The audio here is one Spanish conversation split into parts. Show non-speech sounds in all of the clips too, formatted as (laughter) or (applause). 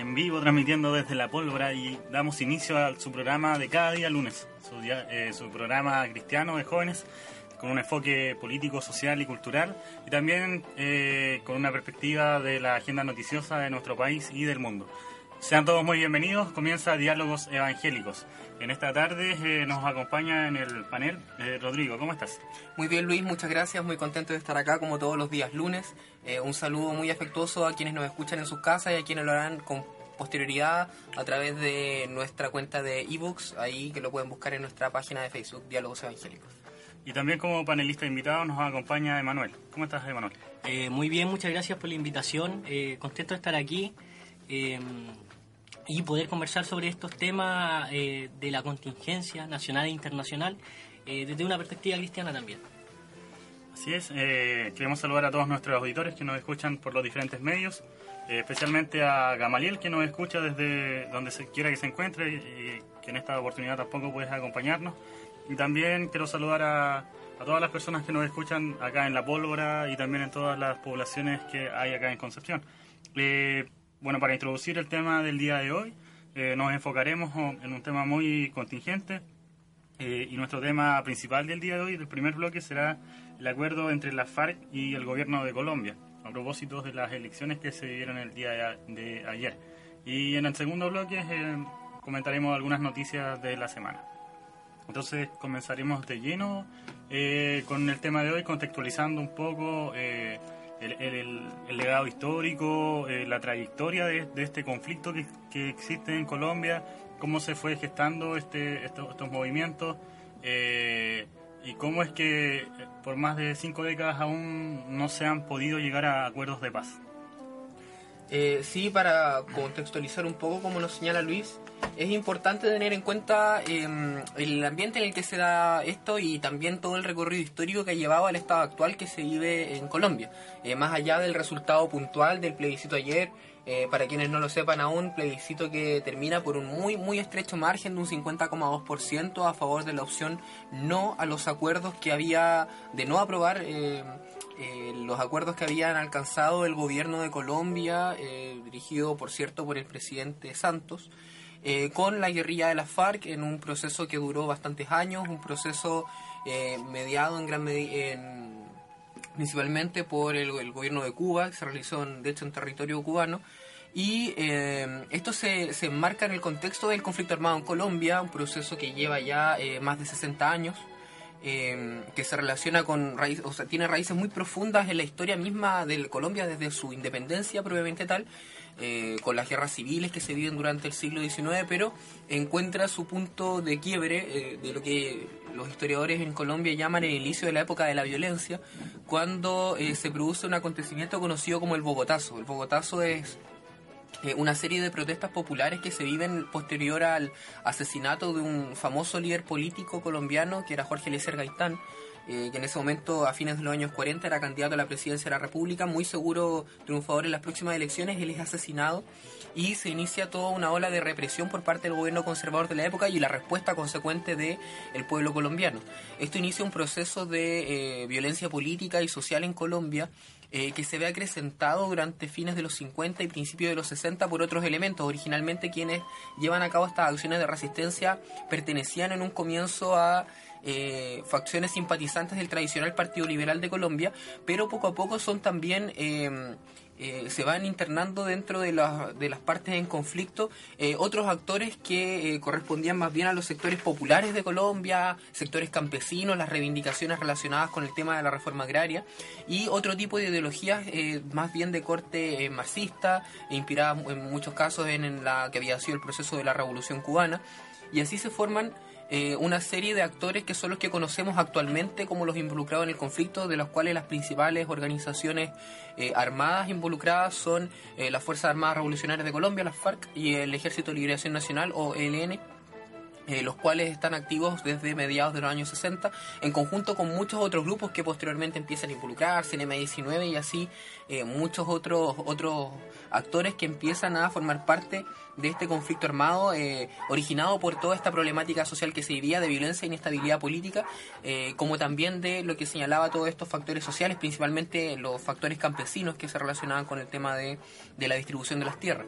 en vivo transmitiendo desde la pólvora y damos inicio a su programa de cada día lunes, su, eh, su programa cristiano de jóvenes con un enfoque político, social y cultural y también eh, con una perspectiva de la agenda noticiosa de nuestro país y del mundo. Sean todos muy bienvenidos, comienza Diálogos Evangélicos. En esta tarde eh, nos acompaña en el panel eh, Rodrigo, ¿cómo estás? Muy bien Luis, muchas gracias, muy contento de estar acá como todos los días lunes. Eh, un saludo muy afectuoso a quienes nos escuchan en sus casas y a quienes lo harán con posterioridad a través de nuestra cuenta de ebooks, ahí que lo pueden buscar en nuestra página de Facebook, Diálogos Evangélicos. Y también como panelista invitado nos acompaña Emanuel. ¿Cómo estás, Emanuel? Eh, muy bien, muchas gracias por la invitación. Eh, contento de estar aquí eh, y poder conversar sobre estos temas eh, de la contingencia nacional e internacional eh, desde una perspectiva cristiana también. Así es, eh, queremos saludar a todos nuestros auditores que nos escuchan por los diferentes medios, especialmente a Gamaliel que nos escucha desde donde quiera que se encuentre y, que en esta oportunidad tampoco puedes acompañarnos. Y también quiero saludar a, todas las personas que nos escuchan acá en La Pólvora y también en todas las poblaciones que hay acá en Concepción. Bueno, para introducir el tema del día de hoy, eh, nos enfocaremos en un tema muy contingente, eh, y nuestro tema principal del día de hoy, del primer bloque, será el acuerdo entre la FARC y el gobierno de Colombia, a propósito de las elecciones que se dieron el día de, a- de ayer. Y en el segundo bloque eh, comentaremos algunas noticias de la semana. Entonces comenzaremos de lleno eh, con el tema de hoy, contextualizando un poco eh, el, el- el legado histórico, eh, la trayectoria de, de este conflicto que, que existe en Colombia, cómo se fue gestando este, estos, estos movimientos eh, y cómo es que eh, por más de cinco décadas aún no se han podido llegar a acuerdos de paz. Eh, sí, para contextualizar un poco, como nos señala Luis, es importante tener en cuenta eh, el ambiente en el que se da esto y también todo el recorrido histórico que ha llevado al estado actual que se vive en Colombia. Eh, más allá del resultado puntual del plebiscito ayer, eh, para quienes no lo sepan aún, plebiscito que termina por un muy muy estrecho margen de un 50,2% a favor de la opción no a los acuerdos que había de no aprobar eh, eh, los acuerdos que habían alcanzado el gobierno de Colombia, dirigido por cierto por el presidente Santos, eh, con la guerrilla de la FARC en un proceso que duró bastantes años, un proceso eh, mediado en gran medida principalmente por el, el gobierno de Cuba, que se realizó en- de hecho en territorio cubano. Y eh, esto se, se enmarca en el contexto del conflicto armado en Colombia, un proceso que lleva ya eh, más de 60 años, eh, que se relaciona con raíces, o sea, tiene raíces muy profundas en la historia misma de Colombia desde su independencia propiamente tal, eh, con las guerras civiles que se viven durante el siglo XIX, pero encuentra su punto de quiebre eh, de lo que los historiadores en Colombia llaman el inicio de la época de la violencia, cuando eh, se produce un acontecimiento conocido como el Bogotazo. El Bogotazo es eh, una serie de protestas populares que se viven posterior al asesinato de un famoso líder político colombiano que era Jorge Eliezer Gaitán, eh, que en ese momento, a fines de los años 40, era candidato a la presidencia de la República, muy seguro triunfador en las próximas elecciones, él es asesinado y se inicia toda una ola de represión por parte del gobierno conservador de la época y la respuesta consecuente del el pueblo colombiano. Esto inicia un proceso de eh, violencia política y social en Colombia eh, que se ve acrecentado durante fines de los 50 y principios de los 60 por otros elementos. Originalmente quienes llevan a cabo estas acciones de resistencia pertenecían en un comienzo a eh, facciones simpatizantes del tradicional Partido Liberal de Colombia, pero poco a poco son también... eh, eh, se van internando dentro de, de las partes en conflicto eh, otros actores que eh, correspondían más bien a los sectores populares de Colombia, sectores campesinos, las reivindicaciones relacionadas con el tema de la reforma agraria y otro tipo de ideologías más bien de corte marxista, inspiradas en muchos casos en la que había sido el proceso de la revolución cubana. Y así se forman eh, una serie de actores que son los que conocemos actualmente como los involucrados en el conflicto, de los cuales las principales organizaciones eh, armadas involucradas son eh, las Fuerzas Armadas Revolucionarias de Colombia, las FARC, y el Ejército de Liberación Nacional, o ELN, eh, los cuales están activos desde mediados de los años 60, en conjunto con muchos otros grupos que posteriormente empiezan a involucrarse en M19 y así eh, muchos otros, otros actores que empiezan a formar parte de este conflicto armado eh, originado por toda esta problemática social que se vivía de violencia e inestabilidad política, como también de lo que señalaba todos estos factores sociales, principalmente los factores campesinos que se relacionaban con el tema de la distribución de las tierras.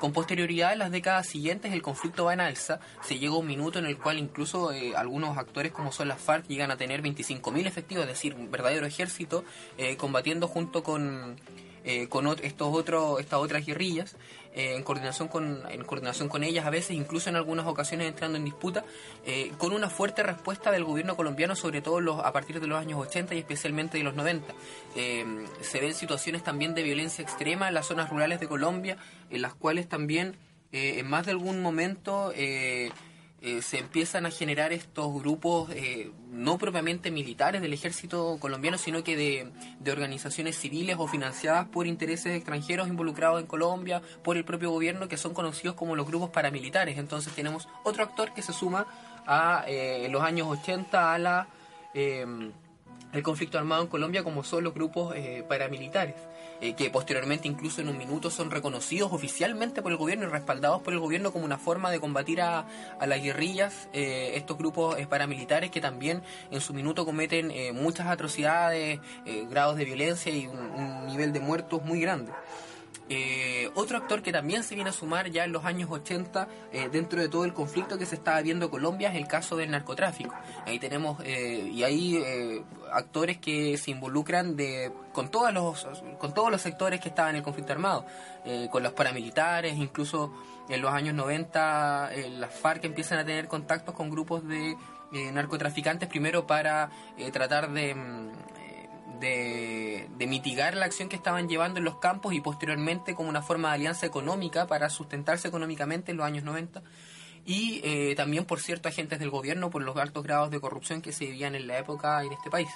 Con posterioridad, en las décadas siguientes, el conflicto va en alza. Se llega un minuto en el cual incluso eh, algunos actores como son las FARC llegan a tener 25.000 efectivos, es decir, un verdadero ejército, eh, combatiendo junto con eh, con estos otros, estas otras guerrillas, eh, en, coordinación con, en coordinación con ellas, a veces incluso en algunas ocasiones entrando en disputa, eh, con una fuerte respuesta del gobierno colombiano, sobre todo los, a partir de los años 80 y especialmente de los 90. se ven situaciones también de violencia extrema en las zonas rurales de Colombia, en las cuales también en más de algún momento se empiezan a generar estos grupos eh, no propiamente militares del ejército colombiano, sino que de, organizaciones civiles o financiadas por intereses extranjeros involucrados en Colombia, por el propio gobierno, que son conocidos como los grupos paramilitares. Entonces tenemos otro actor que se suma a eh, los años 80 a la el conflicto armado en Colombia como son los grupos paramilitares. Eh, que posteriormente incluso en un minuto son reconocidos oficialmente por el gobierno y respaldados por el gobierno como una forma de combatir a, las guerrillas, eh, estos grupos eh, paramilitares que también en su minuto cometen muchas atrocidades, grados de violencia y un nivel de muertos muy grande. Eh, otro actor que también se viene a sumar ya en los años 80 eh, dentro de todo el conflicto que se estaba viendo en Colombia es el caso del narcotráfico. Ahí tenemos, eh, y hay actores que se involucran de, con, todos los, con todos los sectores que estaban en el conflicto armado, con los paramilitares, incluso en los años 90 las FARC empiezan a tener contactos con grupos de narcotraficantes primero para tratar de mm, de, mitigar la acción que estaban llevando en los campos y posteriormente como una forma de alianza económica para sustentarse económicamente en los años 90 y eh, también por cierto agentes del gobierno por los altos grados de corrupción que se vivían en la época en este país.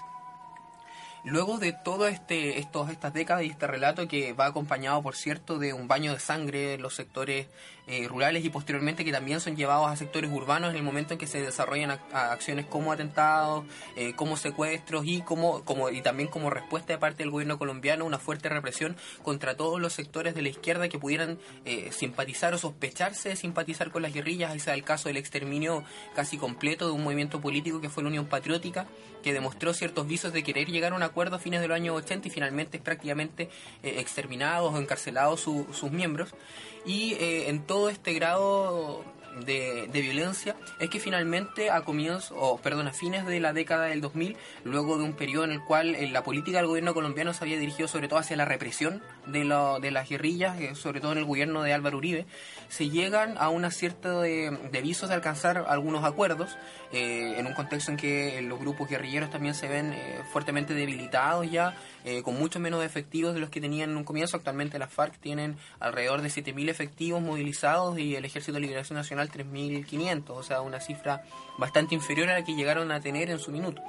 Luego de todo este, estos, estas décadas y este relato que va acompañado, por cierto, de un baño de sangre en los sectores eh, rurales y posteriormente que también son llevados a sectores urbanos en el momento en que se desarrollan acciones como atentados, eh, como secuestros y como, como y también como respuesta de parte del gobierno colombiano una fuerte represión contra todos los sectores de la izquierda que pudieran eh, simpatizar o sospecharse de simpatizar con las guerrillas. Ese es el caso del exterminio casi completo de un movimiento político que fue la Unión Patriótica, que demostró ciertos visos de querer llegar a un acuerdo a fines de los años 80 y finalmente prácticamente eh, exterminados o encarcelados sus miembros. Y eh, en todo este grado de, violencia es que finalmente a comienzos, o perdón, a fines de la década del 2000, luego de un periodo en el cual eh, la política del gobierno colombiano se había dirigido sobre todo hacia la represión de, de las guerrillas, eh, sobre todo en el gobierno de Álvaro Uribe, se llegan a una cierta de, visos de alcanzar algunos acuerdos, eh, en un contexto en que los grupos guerrilleros también se ven fuertemente debilitados ya, con mucho menos efectivos de los que tenían en un comienzo. Actualmente las FARC tienen alrededor de 7.000 efectivos movilizados y el Ejército de Liberación Nacional 3.500, o sea, una cifra bastante inferior a la que llegaron a tener en su minuto.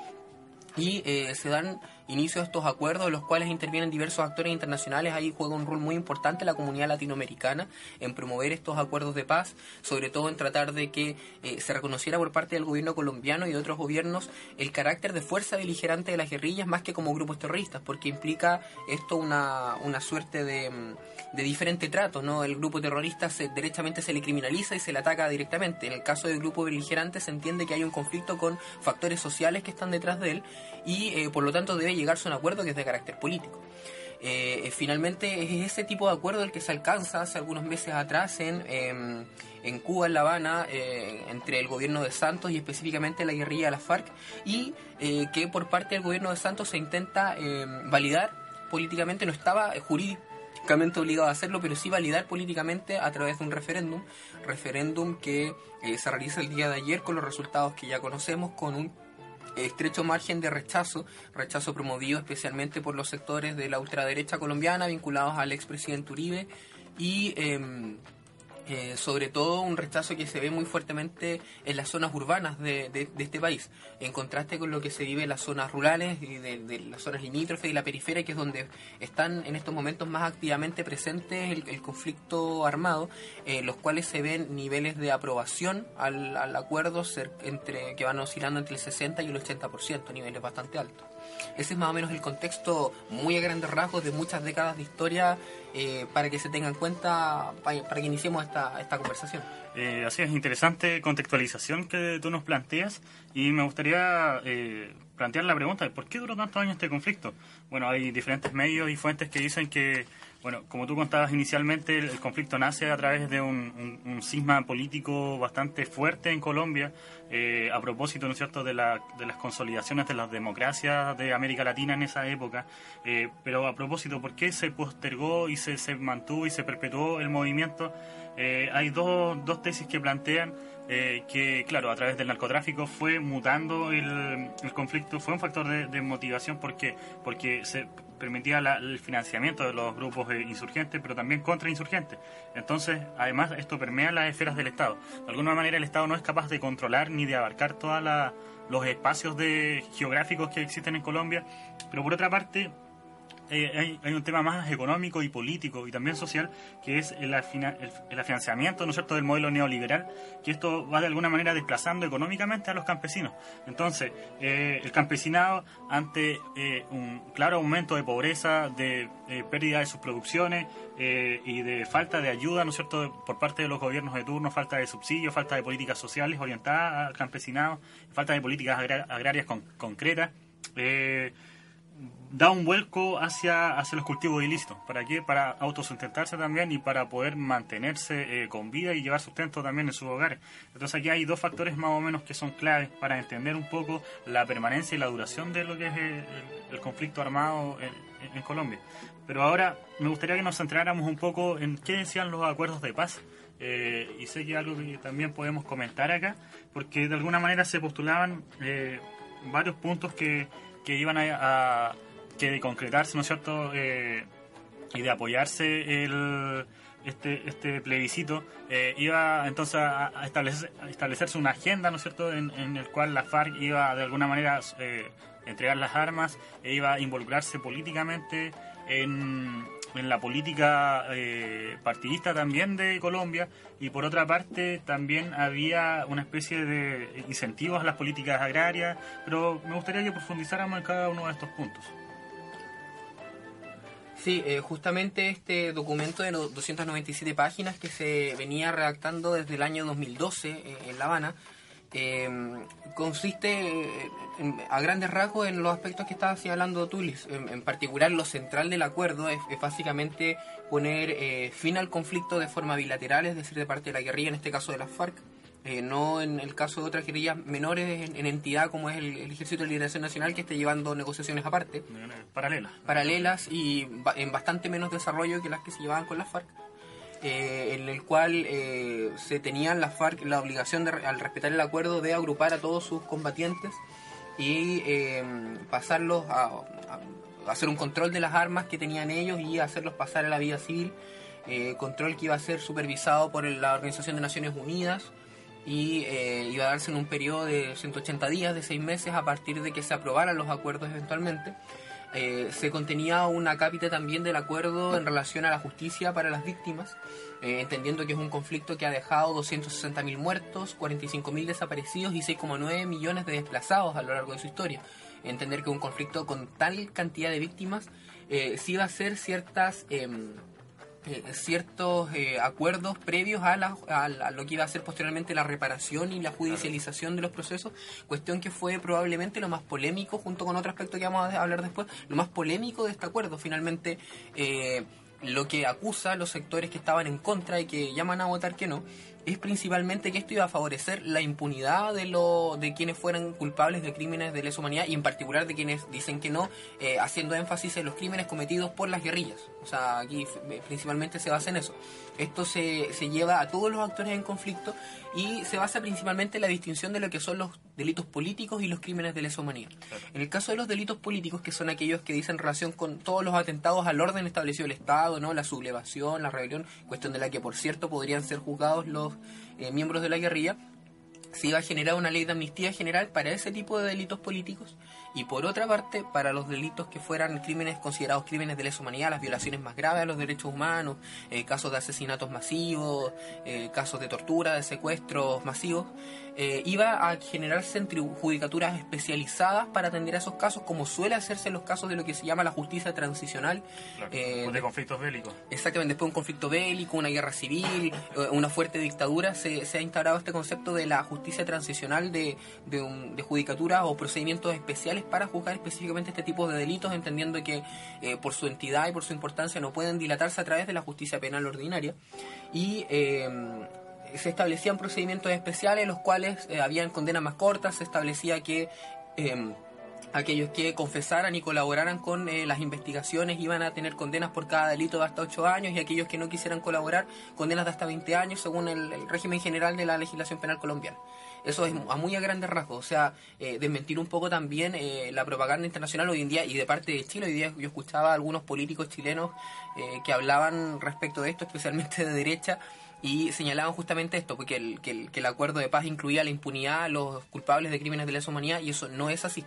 Y eh, se dan inicio a estos acuerdos, en los cuales intervienen diversos actores internacionales. Ahí juega un rol muy importante la comunidad latinoamericana en promover estos acuerdos de paz, sobre todo en tratar de que eh, se reconociera por parte del gobierno colombiano y de otros gobiernos el carácter de fuerza beligerante de las guerrillas más que como grupos terroristas, porque implica esto una, una suerte de, mm, de diferente trato. ¿no? El grupo terrorista se, derechamente se le criminaliza y se le ataca directamente. En el caso del grupo beligerante se entiende que hay un conflicto con factores sociales que están detrás de él y eh, por lo tanto debe llegarse a un acuerdo que es de carácter político. Eh, eh, finalmente es ese tipo de acuerdo el que se alcanza hace algunos meses atrás en, em, en Cuba, en La Habana, entre el gobierno de Santos y específicamente la guerrilla de la FARC, y que por parte del gobierno de Santos se intenta em, validar políticamente, no estaba jurídicamente jurídicamente obligado a hacerlo, pero sí validar políticamente a través de un referéndum, referéndum que eh, se realiza el día de ayer con los resultados que ya conocemos, con un estrecho margen de rechazo, rechazo promovido especialmente por los sectores de la ultraderecha colombiana vinculados al expresidente Uribe y em, eh, sobre todo un rechazo que se ve muy fuertemente en las zonas urbanas de, de, este país, en contraste con lo que se vive en las zonas rurales y de, las zonas limítrofes y la periferia, que es donde están en estos momentos más activamente presentes el, conflicto armado, en los cuales se ven niveles de aprobación al, al acuerdo entre, que van oscilando entre el 60 y el 80%, niveles bastante altos. Ese es más o menos el contexto muy a grandes rasgos de muchas décadas de historia eh, para que se tenga en cuenta, para, que iniciemos esta, esta conversación. Eh, así es, interesante contextualización que tú nos planteas y me gustaría eh, plantear la pregunta de por qué duró tantos años este conflicto. Bueno, hay diferentes medios y fuentes que dicen que bueno, como tú contabas inicialmente, el, conflicto nace a través de un, un, cisma político bastante fuerte en Colombia, eh, a propósito, ¿no es cierto?, de, la, de las consolidaciones de las democracias de América Latina en esa época. Eh, pero a propósito, ¿por qué se postergó y se, se mantuvo y se perpetuó el movimiento? Eh, hay dos, dos tesis que plantean eh, que, claro, a través del narcotráfico fue mutando el, el conflicto, fue un factor de, de motivación porque, porque se permitía el financiamiento de los grupos eh, insurgentes, pero también contrainsurgentes. Entonces, además, esto permea las esferas del Estado. De alguna manera, el Estado no es capaz de controlar ni de abarcar todos los espacios de, geográficos que existen en Colombia, pero por otra parte, eh, hay, un tema más económico y político y también social, que es el, el, financiamiento ¿no cierto? del modelo neoliberal, que esto va de alguna manera desplazando económicamente a los campesinos. Entonces, eh, el campesinado, ante eh, un claro aumento de pobreza, de pérdida de sus producciones y de falta de ayuda ¿no cierto? por parte de los gobiernos de turno, falta de subsidios, falta de políticas sociales orientadas al campesinado, falta de políticas agrarias concretas, da un vuelco hacia, hacia los cultivos ilícitos. ¿Para qué? Para autosustentarse también y para poder mantenerse eh, con vida y llevar sustento también en sus hogares. Entonces aquí hay dos factores más o menos que son claves para entender un poco la permanencia y la duración de lo que es el, conflicto armado en, Colombia. Pero ahora me gustaría que nos centráramos un poco en qué decían los acuerdos de paz. Eh, y sé que algo que también podemos comentar acá, porque de alguna manera se postulaban eh, varios puntos que que iban a, que de concretarse, ¿no cierto? Eh, y de apoyarse el, este, este plebiscito, eh, iba entonces a, establecer, establecerse una agenda, ¿no es cierto?, en, en, el cual la FARC iba de alguna manera eh, entregar las armas e iba a involucrarse políticamente en, en la política eh, partidista también de Colombia y por otra parte también había una especie de incentivos a las políticas agrarias, pero me gustaría que profundizáramos en cada uno de estos puntos. Sí, eh, justamente este documento de los 297 páginas que se venía redactando desde el año 2012 eh, en La Habana, eh, consiste a grandes rasgos en los aspectos que estabas hablando tú, Liz. En, particular, lo central del acuerdo es, básicamente poner eh, fin al conflicto de forma bilateral, es decir, de parte de la guerrilla, en este caso de las FARC, eh, no en el caso de otras guerrillas menores en, entidad como es el, Ejército de Liberación Nacional que esté llevando negociaciones aparte. Paralelas. Paralelas y en bastante menos desarrollo que las que se llevaban con las FARC. Eh, en el cual eh, se tenían las FARC la obligación de, al respetar el acuerdo de agrupar a todos sus combatientes y eh, pasarlos a, hacer un control de las armas que tenían ellos y hacerlos pasar a la vida civil, control que iba a ser supervisado por la Organización de Naciones Unidas y iba a darse en un periodo de 180 días, de 6 meses, a partir de que se aprobaran los acuerdos eventualmente. Eh, se contenía una cápita también del acuerdo en relación a la justicia para las víctimas, eh, entendiendo que es un conflicto que ha dejado 260.000 muertos, 45.000 desaparecidos y 6,9 millones de desplazados a lo largo de su historia. Entender que un conflicto con tal cantidad de víctimas eh, sí va a ser ciertas em, eh, ciertos eh, acuerdos previos a, lo que iba a ser posteriormente la reparación y la judicialización de los procesos, cuestión que fue probablemente lo más polémico, junto con otro aspecto que vamos a hablar después, lo más polémico de este acuerdo. Finalmente, eh, lo que acusa a los sectores que estaban en contra y que llaman a votar que no, es principalmente que esto iba a favorecer la impunidad de, lo, de quienes fueran culpables de crímenes de lesa humanidad y en particular de quienes dicen que no, haciendo énfasis en los crímenes cometidos por las guerrillas. O sea, aquí principalmente se basa en eso. Esto se, se lleva a todos los actores en conflicto y se basa principalmente en la distinción de lo que son los delitos políticos y los crímenes de lesa humanidad. En el caso de los delitos políticos, que son aquellos que dicen relación con todos los atentados al orden establecido del Estado, no la sublevación, la rebelión, cuestión de la que, por cierto, podrían ser juzgados los eh, miembros de la guerrilla, se iba a generar una ley de amnistía general para ese tipo de delitos políticos y por otra parte para los delitos que fueran crímenes considerados crímenes de lesa humanidad, las violaciones más graves a los derechos humanos, eh, casos de asesinatos masivos, eh, casos de tortura, de secuestros masivos, eh, iba a generarse judicaturas especializadas para atender a esos casos, como suele hacerse en los casos de lo que se llama la justicia transicional. de conflictos bélicos. Exactamente, después de un conflicto bélico, una guerra civil, una fuerte dictadura, se, ha instaurado este concepto de la justicia transicional de, de, de judicatura o procedimientos especiales para juzgar específicamente este tipo de delitos, entendiendo que eh, por su entidad y por su importancia no pueden dilatarse a través de la justicia penal ordinaria. Y em, se establecían procedimientos especiales, los cuales eh, habían condenas más cortas, se establecía que aquellos que confesaran y colaboraran con eh, las investigaciones iban a tener condenas por cada delito de hasta 8 años y aquellos que no quisieran colaborar, condenas de hasta 20 años según el régimen general de la legislación penal colombiana. Eso es a muy a grandes rasgos. O sea, eh, desmentir un poco también eh, la propaganda internacional hoy en día y de parte de Chile. Hoy día yo escuchaba a algunos políticos chilenos eh, que hablaban respecto de esto, especialmente de derecha, y señalaban justamente esto, porque el, que el, que el acuerdo de paz incluía la impunidad a los culpables de crímenes de lesa humanidad y eso no es así.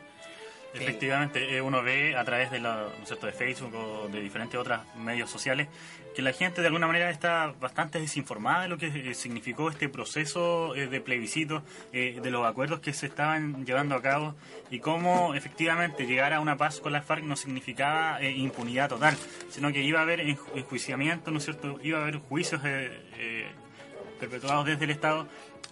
Efectivamente, uno ve a través de, la, de Facebook o de diferentes otros medios sociales que la gente de alguna manera está bastante desinformada de lo que eh, significó este proceso eh, de plebiscito, eh, de los acuerdos que se estaban llevando a cabo y cómo efectivamente llegar a una paz con la FARC no significaba impunidad total, sino que iba a haber enjuiciamiento, ¿no es cierto? Iba a haber juicios perpetuados desde el Estado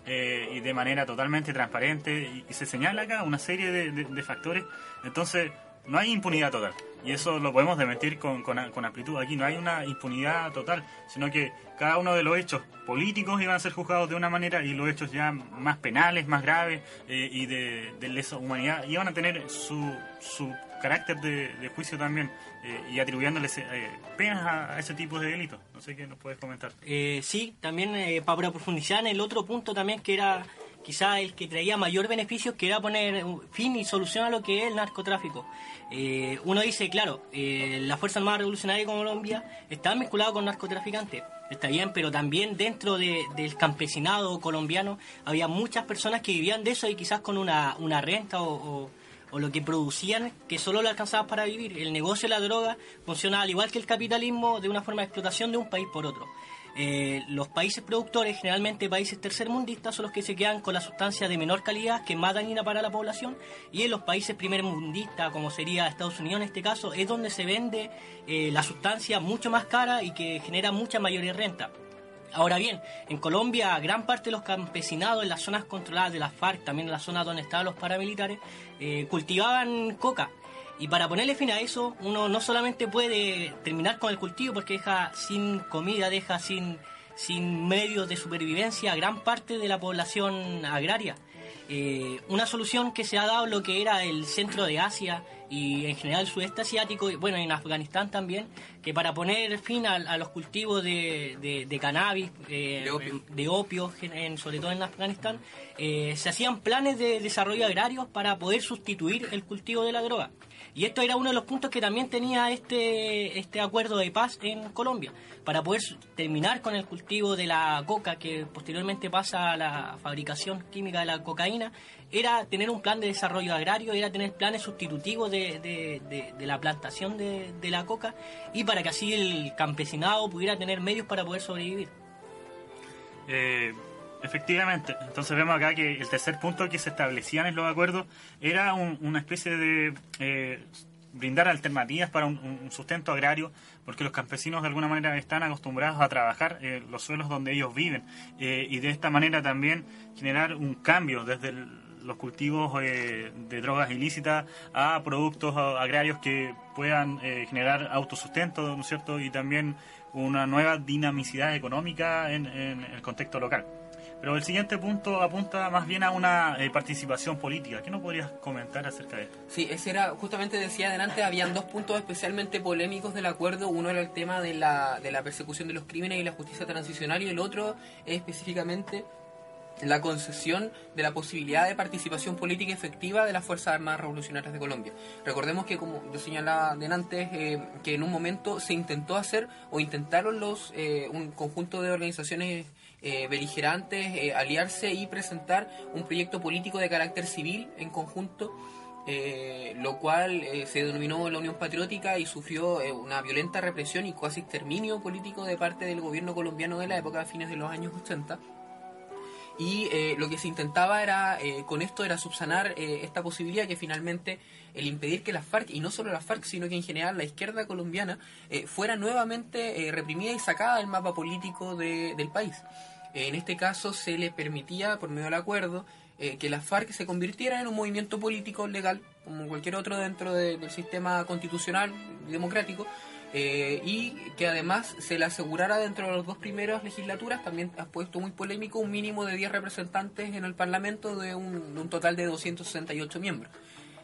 y de manera totalmente transparente y, se señala acá una serie de factores. Entonces, no hay impunidad total. Y eso lo podemos desmentir con, con, amplitud. Aquí no hay una impunidad total, sino que cada uno de los hechos políticos iban a ser juzgados de una manera y los hechos ya más penales, más graves eh, y de, de, lesa humanidad iban a tener su, su carácter de, juicio también eh, y atribuyéndoles eh, penas a, ese tipo de delitos. No sé qué nos puedes comentar. sí, también para profundizar en el otro punto también que era quizá el que traía mayor beneficio, que era poner fin y solución a lo que es el narcotráfico. Eh, uno dice, claro, eh, la Fuerza Armada Revolucionaria de Colombia está vinculada con narcotraficantes, está bien, pero también dentro del campesinado colombiano había muchas personas que vivían de eso y quizás con una, una renta o lo que producían que solo lo alcanzaban para vivir. El negocio de la droga funciona al igual que el capitalismo de una forma de explotación de un país por otro. Eh, los países productores, generalmente países tercermundistas, son los que se quedan con la sustancia de menor calidad, que más dañina para la población, y en los países primermundistas, como sería Estados Unidos en este caso, es donde se vende eh, la sustancia mucho más cara y que genera mucha mayor renta. Ahora bien, en Colombia gran parte de los campesinados en las zonas controladas de las FARC, también en las zonas donde estaban los paramilitares, eh, cultivaban coca y para ponerle fin a eso, uno no solamente puede terminar con el cultivo porque deja sin comida, deja sin, sin medios de supervivencia a gran parte de la población agraria. Eh, una solución que se ha dado lo que era el centro de Asia y en general el sudeste asiático, y bueno, en Afganistán también, que para poner fin a, los cultivos de, de, cannabis, eh, de opio, en, sobre todo en Afganistán, eh, se hacían planes de desarrollo agrario para poder sustituir el cultivo de la droga. Y esto era uno de los puntos que también tenía este, este acuerdo de paz en Colombia, para poder terminar con el cultivo de la coca, que posteriormente pasa a la fabricación química de la cocaína, era tener un plan de desarrollo agrario, era tener planes sustitutivos de, la plantación de, la coca, y para que así el campesinado pudiera tener medios para poder sobrevivir. Eh, Efectivamente, entonces vemos acá que el tercer punto que se establecían en los acuerdos era una especie de eh, brindar alternativas para un, sustento agrario, porque los campesinos de alguna manera están acostumbrados a trabajar eh, los suelos donde ellos viven eh, y de esta manera también generar un cambio desde los cultivos de drogas ilícitas a productos agrarios que puedan generar autosustento, ¿no es cierto? Y también una nueva dinamicidad económica en el contexto local. Pero el siguiente punto apunta más bien a una eh, participación política. ¿Qué nos podrías comentar acerca de esto? Sí, ese era, justamente decía adelante, habían dos puntos especialmente polémicos del acuerdo. Uno era el tema de la, de la persecución de los crímenes y la justicia transicional y el otro es específicamente la concesión de la posibilidad de participación política efectiva de las Fuerzas Armadas Revolucionarias de Colombia. Recordemos que, como yo señalaba antes, eh, que en un momento se intentó hacer o intentaron los eh, un conjunto de organizaciones eh, beligerantes aliarse y presentar un proyecto político de carácter civil en conjunto. lo cual se denominó la Unión Patriótica y sufrió una violenta represión y casi exterminio político de parte del gobierno colombiano de la época, a fines de los años 80 y eh, lo que se intentaba era eh, con esto era subsanar eh, esta posibilidad que finalmente el impedir que las FARC y no solo las FARC sino que en general la izquierda colombiana fuera nuevamente reprimida y sacada del mapa político del país en este caso se le permitía por medio del acuerdo que las FARC se convirtiera en un movimiento político legal como cualquier otro dentro del sistema constitucional democrático eh, y que además se le asegurara dentro de las dos primeras legislaturas, también ha puesto muy polémico, un mínimo de 10 representantes en el Parlamento de un, un total de 268 miembros.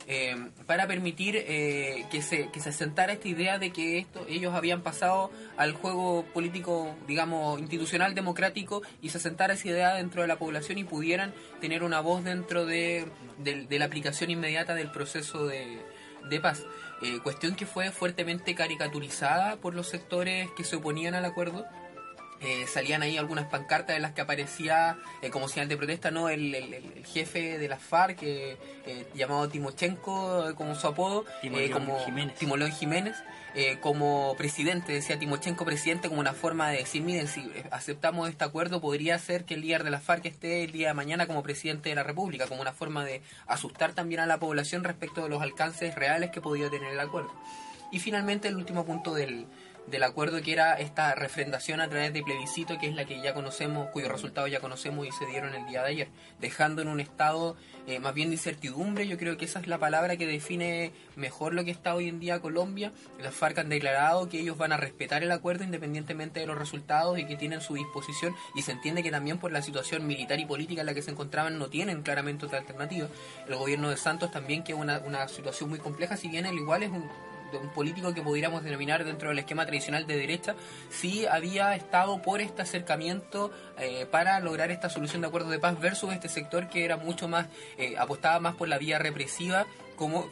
Eh, para permitir eh, que, se, que se asentara esta idea de que esto, ellos habían pasado al juego político, digamos, institucional, democrático, y se asentara esa idea dentro de la población y pudieran tener una voz dentro de la aplicación inmediata del proceso de, de paz. Eh, cuestión que fue fuertemente caricaturizada por los sectores que se oponían al acuerdo. Eh, salían ahí algunas pancartas en las que aparecía eh, como señal de protesta no el, jefe de la FARC llamado Timochenko como su apodo como Jiménez. Timolón Jiménez eh, como presidente, decía Timochenko presidente, como una forma de decir, miren, si aceptamos este acuerdo, podría ser que el líder de la FARC esté el día de mañana como presidente de la República, como una forma de asustar también a la población respecto de los alcances reales que podía tener el acuerdo. Y finalmente el último punto del, del acuerdo que era esta refrendación a través de plebiscito, que es la que ya conocemos, cuyos resultados ya conocemos y se dieron el día de ayer, dejando en un estado eh, más bien de incertidumbre. Yo creo que esa es la palabra que define mejor lo que está hoy en día Colombia. Las FARC han declarado que ellos van a respetar el acuerdo independientemente de los resultados y que tienen su disposición y se entiende que también por la situación militar y política en la que se encontraban no tienen claramente otra alternativa. El gobierno de Santos también que es una, una situación muy compleja, si bien el igual es un de un político que pudiéramos denominar dentro del esquema tradicional de derecha, sí había estado por este acercamiento eh, para lograr esta solución de acuerdo de paz versus este sector que era mucho más, eh, apostaba más por la vía represiva como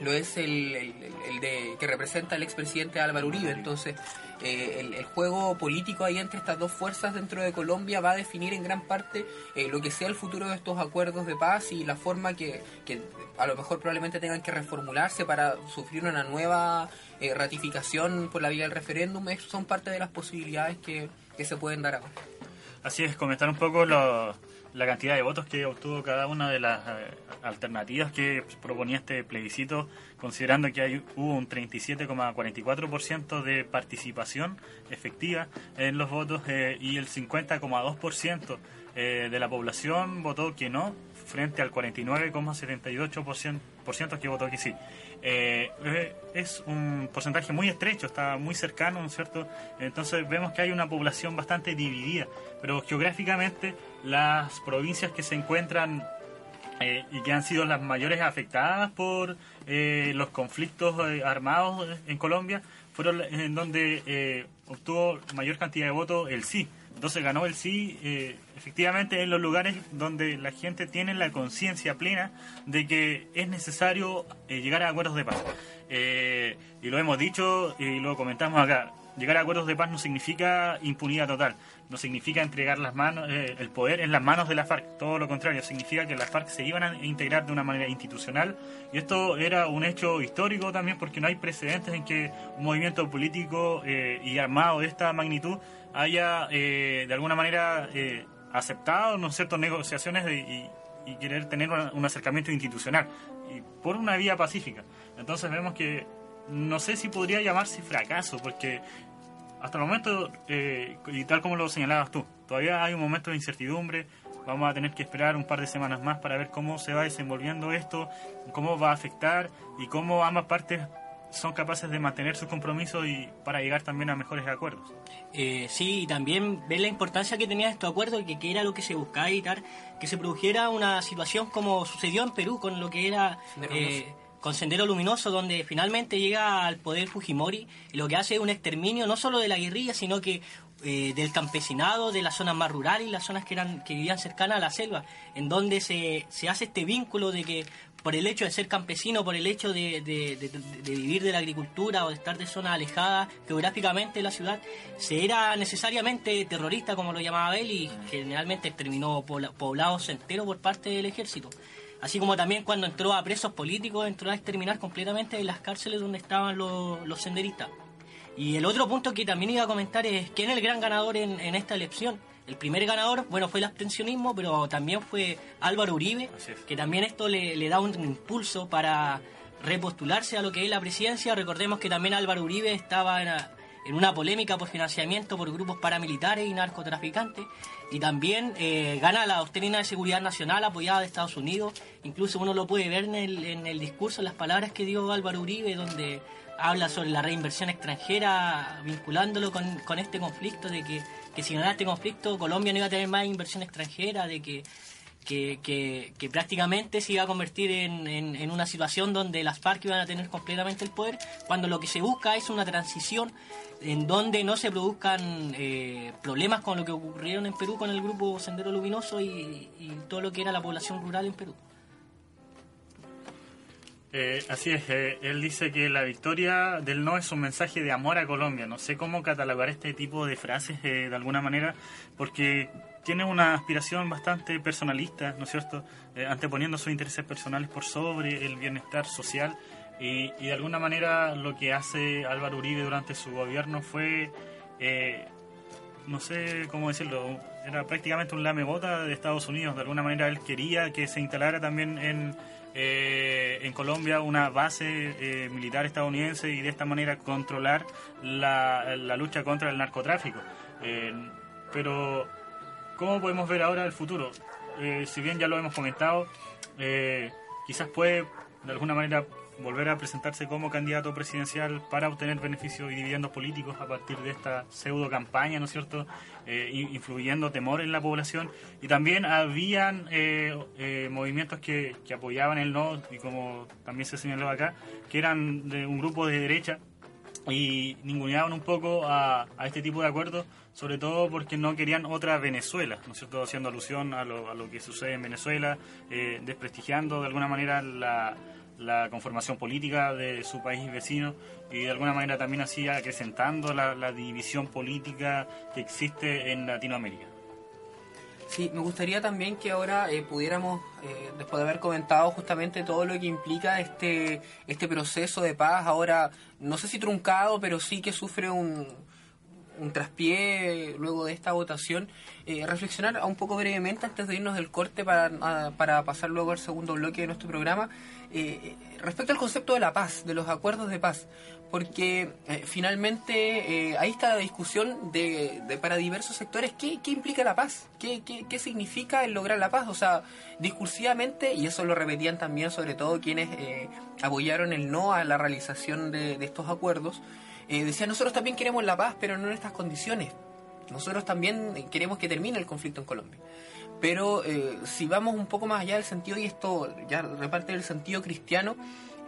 lo es el, el, de que representa el expresidente Álvaro Uribe. Entonces, eh, el, juego político ahí entre estas dos fuerzas dentro de Colombia va a definir en gran parte eh, lo que sea el futuro de estos acuerdos de paz y la forma que, que a lo mejor probablemente tengan que reformularse para sufrir una nueva eh, ratificación por la vía del referéndum. son parte de las posibilidades que, que se pueden dar ahora. Así es, comentar un poco los la cantidad de votos que obtuvo cada una de las eh, alternativas que proponía este plebiscito, considerando que hay, hubo un 37,44% de participación efectiva en los votos eh, y el 50,2% eh, de la población votó que no, frente al 49,78% que votó que sí. es un porcentaje muy estrecho, está muy cercano, ¿no es cierto? Entonces vemos que hay una población bastante dividida, pero geográficamente las provincias que se encuentran eh, y que han sido las mayores afectadas por eh, los conflictos eh, armados en Colombia fueron en donde obtuvo mayor cantidad de votos el sí. Entonces ganó el sí efectivamente en los lugares donde la gente tiene la conciencia plena de que es necesario llegar a acuerdos de paz. y lo hemos dicho y lo comentamos acá. Llegar a acuerdos de paz no significa impunidad total no significa entregar las manos, eh, el poder en las manos de la FARC, todo lo contrario, significa que las FARC se iban a integrar de una manera institucional y esto era un hecho histórico también porque no hay precedentes en que un movimiento político eh, y armado de esta magnitud haya eh, de alguna manera aceptado ¿no ciertas negociaciones y, querer tener un acercamiento institucional y por una vía pacífica. Entonces vemos que no sé si podría llamarse fracaso, porque hasta el momento, eh, y tal como lo señalabas tú, todavía hay un momento de incertidumbre. Vamos a tener que esperar un par de semanas más para ver cómo se va desenvolviendo esto, cómo va a afectar y cómo ambas partes son capaces de mantener sus compromisos y para llegar también a mejores acuerdos. Eh, sí, y también ver la importancia que tenía estos acuerdos y que, era lo que se buscaba evitar, que se produjera una situación como sucedió en Perú con lo que era... Eh, con Sendero Luminoso, donde finalmente llega al poder Fujimori y lo que hace es un exterminio no solo de la guerrilla, sino que eh, del campesinado, de las zonas más rurales y las zonas que, eran, que vivían cercanas a la selva, en donde se, se hace este vínculo de que por el hecho de ser campesino, por el hecho de, vivir de la agricultura o de estar de zona alejada geográficamente de la ciudad, se era necesariamente terrorista, como lo llamaba él, y generalmente terminó poblados enteros por parte del ejército. Así como también cuando entró a presos políticos, entró a exterminar completamente en las cárceles donde estaban los, los senderistas. Y el otro punto que también iba a comentar es quién es el gran ganador en, en esta elección el primer ganador, bueno, fue el abstencionismo, pero también fue Álvaro Uribe, que también esto le, da un impulso para repostularse a lo que es la presidencia. Recordemos que también Álvaro Uribe estaba en, una polémica por financiamiento por grupos paramilitares y narcotraficantes. Y también eh, gana la doctrina de seguridad nacional apoyada de Estados Unidos. Incluso uno lo puede ver en el, en el discurso, en las palabras que dio Álvaro Uribe, donde habla sobre la reinversión extranjera, vinculándolo con, este conflicto de que que si ganara este conflicto Colombia no iba a tener más inversión extranjera, de que, que, prácticamente se iba a convertir en, en, una situación donde las FARC iban a tener completamente el poder, cuando lo que se busca es una transición en donde no se produzcan eh, problemas con lo que ocurrieron en Perú con el grupo Sendero Luminoso y todo lo que era la población rural en Perú. Eh, así es, eh, él dice que la victoria del no es un mensaje de amor a Colombia. No sé cómo catalogar este tipo de frases de alguna manera, porque tiene una aspiración bastante personalista, ¿no es cierto? anteponiendo sus intereses personales por sobre el bienestar social. Y, de alguna manera lo que hace Álvaro Uribe durante su gobierno fue, no sé cómo decirlo, era prácticamente un lamebota de Estados Unidos. De alguna manera él quería que se instalara también en eh, en Colombia una base eh, militar estadounidense y de esta manera controlar la, lucha contra el narcotráfico. Eh, pero, ¿cómo podemos ver ahora el futuro? si bien ya lo hemos comentado, quizás puede de alguna manera volver a presentarse como candidato presidencial para obtener beneficios y dividendos políticos a partir de esta pseudo campaña, ¿no es cierto?, eh, influyendo temor en la población. Y también habían eh, eh, movimientos que, que, apoyaban el no, y como también se señaló acá, que eran de un grupo de derecha y ninguneaban un poco a, a este tipo de acuerdos, sobre todo porque no querían otra Venezuela, ¿no es cierto?, haciendo alusión a lo, a lo que sucede en Venezuela, desprestigiando de alguna manera la la conformación política de su país vecino y de alguna manera también así acrecentando la, división política que existe en Latinoamérica. Sí, me gustaría también que ahora eh, pudiéramos, eh, después de haber comentado justamente todo lo que implica este, este proceso de paz, ahora no sé si truncado, pero sí que sufre un, un traspié luego de esta votación, eh, reflexionar un poco brevemente antes de irnos del corte para, para pasar luego al segundo bloque de nuestro programa, eh, respecto al concepto de la paz, de los acuerdos de paz, porque eh, finalmente eh, ahí está la discusión de, para diversos sectores qué, implica la paz, ¿Qué, qué, significa el lograr la paz, o sea, discursivamente, y eso lo repetían también sobre todo quienes apoyaron el no a la realización de, de estos acuerdos, decían nosotros también queremos la paz, pero no en estas condiciones, nosotros también queremos que termine el conflicto en Colombia. Pero eh, si vamos un poco más allá del sentido, y esto ya reparte del sentido cristiano,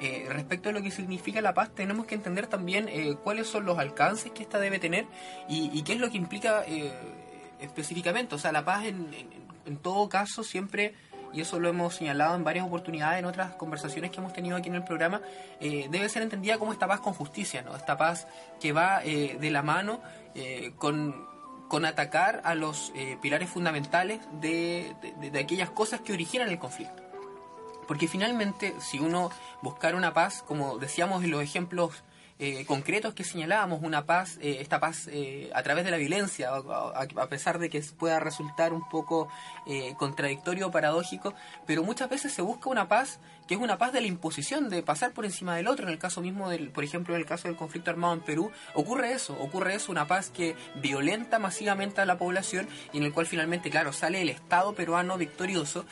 eh, respecto a lo que significa la paz, tenemos que entender también eh, cuáles son los alcances que ésta debe tener y, qué es lo que implica específicamente. O sea, la paz en, en, todo caso siempre, y eso lo hemos señalado en varias oportunidades en otras conversaciones que hemos tenido aquí en el programa, debe ser entendida como esta paz con justicia, ¿no? esta paz que va de la mano con con atacar a los eh, pilares fundamentales de, aquellas cosas que originan el conflicto. Porque finalmente, si uno buscara una paz, como decíamos en los ejemplos eh, concretos que señalábamos, una paz, eh, esta paz eh, a través de la violencia, a, a, pesar de que pueda resultar un poco contradictorio o paradójico, pero muchas veces se busca una paz que es una paz de la imposición, de pasar por encima del otro. En el caso mismo, del, por ejemplo, en el caso del conflicto armado en Perú, ocurre eso, ocurre eso, una paz que violenta masivamente a la población y en el cual finalmente, claro, sale el Estado peruano victorioso,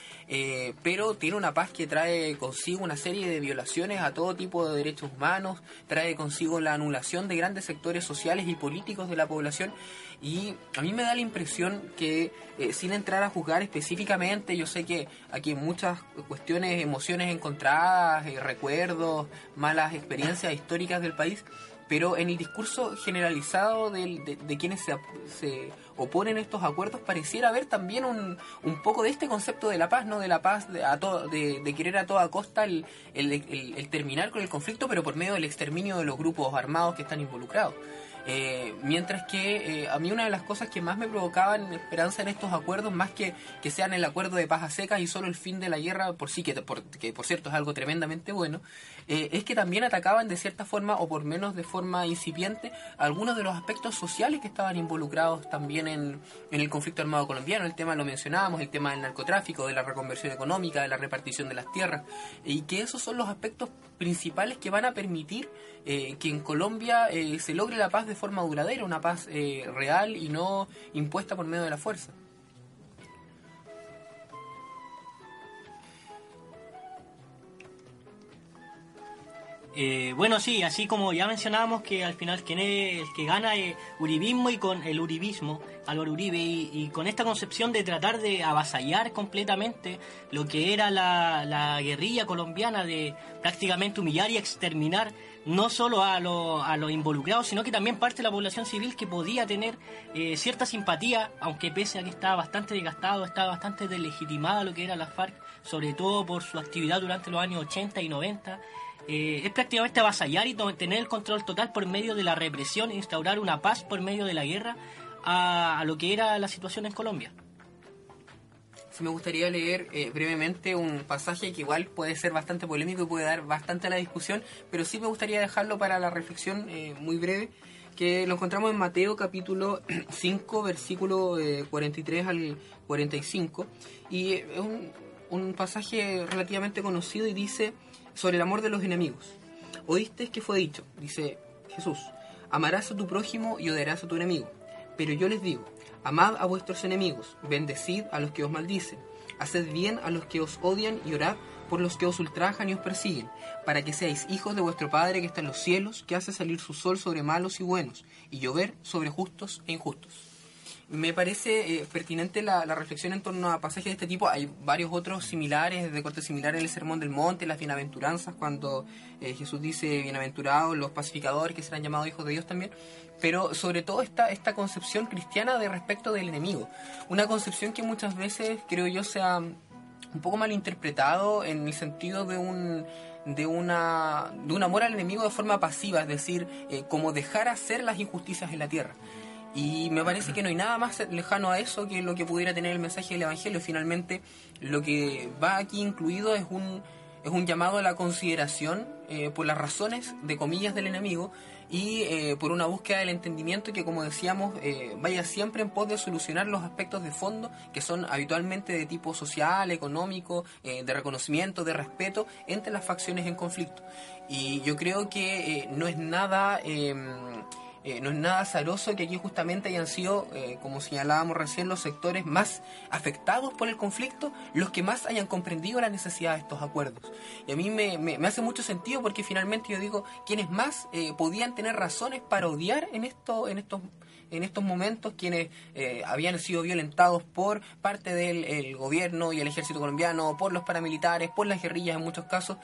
pero tiene una paz que trae consigo una serie de violaciones a todo tipo de derechos humanos, trae consigo la anulación de grandes sectores sociales y políticos de la población y a mí me da la impresión que eh, sin entrar a juzgar específicamente, yo sé que aquí muchas cuestiones, emociones encontradas, eh, recuerdos, malas experiencias históricas del país, pero en el discurso generalizado de, de, quienes se, se, oponen a estos acuerdos pareciera haber también un, un, poco de este concepto de la paz, no de la paz, de, a todo, de, querer a toda costa el, terminar con el conflicto, pero por medio del exterminio de los grupos armados que están involucrados. Eh, mientras que eh, a mí una de las cosas que más me provocaban esperanza en estos acuerdos, más que que sean el acuerdo de paz a secas y solo el fin de la guerra, por sí, que por, que por cierto es algo tremendamente bueno, eh, es que también atacaban de cierta forma, o por menos de forma incipiente, algunos de los aspectos sociales que estaban involucrados también en, el conflicto armado colombiano. El tema lo mencionábamos, el tema del narcotráfico, de la reconversión económica, de la repartición de las tierras, y que esos son los aspectos principales que van a permitir que en Colombia se logre la paz de forma duradera, una paz eh, real y no impuesta por medio de la fuerza. Eh, bueno, sí, así como ya mencionábamos que al final quien es el que gana es uribismo y con el uribismo, Álvaro Uribe, y, con esta concepción de tratar de avasallar completamente lo que era la, la guerrilla colombiana, de prácticamente humillar y exterminar no solo a, los involucrados, sino que también parte de la población civil que podía tener eh, cierta simpatía, aunque pese a que estaba bastante desgastado, estaba bastante deslegitimada lo que era la FARC, sobre todo por su actividad durante los años 80 y 90. Eh, es prácticamente avasallar y tener el control total por medio de la represión, instaurar una paz por medio de la guerra a lo que era la situación en Colombia. Me gustaría leer eh, brevemente un pasaje que igual puede ser bastante polémico y puede dar bastante a la discusión, pero sí me gustaría dejarlo para la reflexión eh, muy breve, que lo encontramos en Mateo capítulo (clears throat) 5, versículo 43 eh, al 45, y es un, un pasaje relativamente conocido y dice sobre el amor de los enemigos. ¿Oíste que fue dicho? Dice Jesús, amarás a tu prójimo y odiarás a tu enemigo. Pero yo les digo, Amad a vuestros enemigos, bendecid a los que os maldicen, haced bien a los que os odian y orad por los que os ultrajan y os persiguen, para que seáis hijos de vuestro Padre que está en los cielos, que hace salir su sol sobre malos y buenos, y llover sobre justos e injustos me parece eh, pertinente la, reflexión en torno a pasajes de este tipo. Hay varios otros similares, de corte similar en el Sermón del Monte, las bienaventuranzas, cuando eh, Jesús dice bienaventurados los pacificadores que serán llamados hijos de Dios también. Pero sobre todo esta, esta concepción cristiana de respecto del enemigo. Una concepción que muchas veces creo yo sea un poco mal interpretado en el sentido de un de una de un amor al enemigo de forma pasiva, es decir, eh, como dejar hacer las injusticias en la tierra. Y me parece que no hay nada más lejano a eso que lo que pudiera tener el mensaje del Evangelio. Finalmente, lo que va aquí incluido es un, es un llamado a la consideración eh, por las razones, de comillas, del enemigo y eh, por una búsqueda del entendimiento que, como decíamos, eh, vaya siempre en pos de solucionar los aspectos de fondo que son habitualmente de tipo social, económico, de reconocimiento, de respeto entre las facciones en conflicto. Y yo creo que no es nada em, eh, no es nada azaroso que aquí justamente hayan sido, eh, como señalábamos recién, los sectores más afectados por el conflicto, los que más hayan comprendido la necesidad de estos acuerdos. Y a mí me, me, hace mucho sentido porque finalmente yo digo, quienes más eh, podían tener razones para odiar en, esto, en estos en estos momentos quienes habían sido violentados por parte del gobierno y el ejército colombiano, por los paramilitares, por las guerrillas en muchos casos,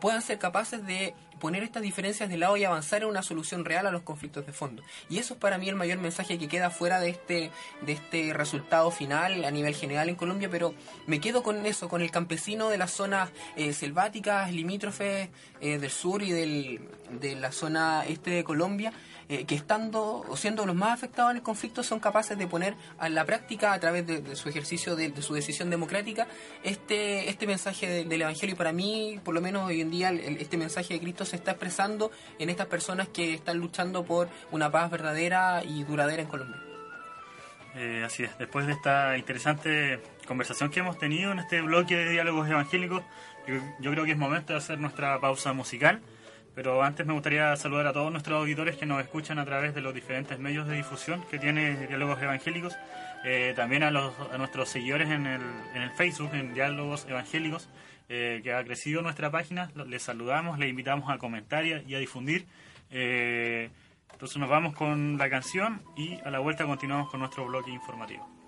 puedan ser capaces de poner estas diferencias de lado y avanzar en una solución real a los conflictos de fondo. Y eso es para mí el mayor mensaje que queda fuera de este, de este resultado final a nivel general en Colombia, pero me quedo con eso, con el campesino de las zonas eh, selváticas, limítrofes eh, del sur y del, de la zona este de Colombia, eh, que estando o siendo los más afectados en el conflicto son capaces de poner a la práctica a través de, su ejercicio de, su decisión democrática este este mensaje del evangelio. Y para mí por lo menos hoy en día este mensaje de Cristo se está expresando en estas personas que están luchando por una paz verdadera y duradera en Colombia. Eh, así es, después de esta interesante conversación que hemos tenido en este bloque de diálogos evangélicos, yo, creo que es momento de hacer nuestra pausa musical, pero antes me gustaría saludar a todos nuestros auditores que nos escuchan a través de los diferentes medios de difusión que tiene Diálogos Evangélicos, eh, también a, los, nuestros seguidores en el, en el Facebook, en Diálogos Evangélicos, eh, que ha crecido nuestra página, les saludamos, les invitamos a comentar y a, difundir. Eh, entonces nos vamos con la canción y a la vuelta continuamos con nuestro bloque informativo.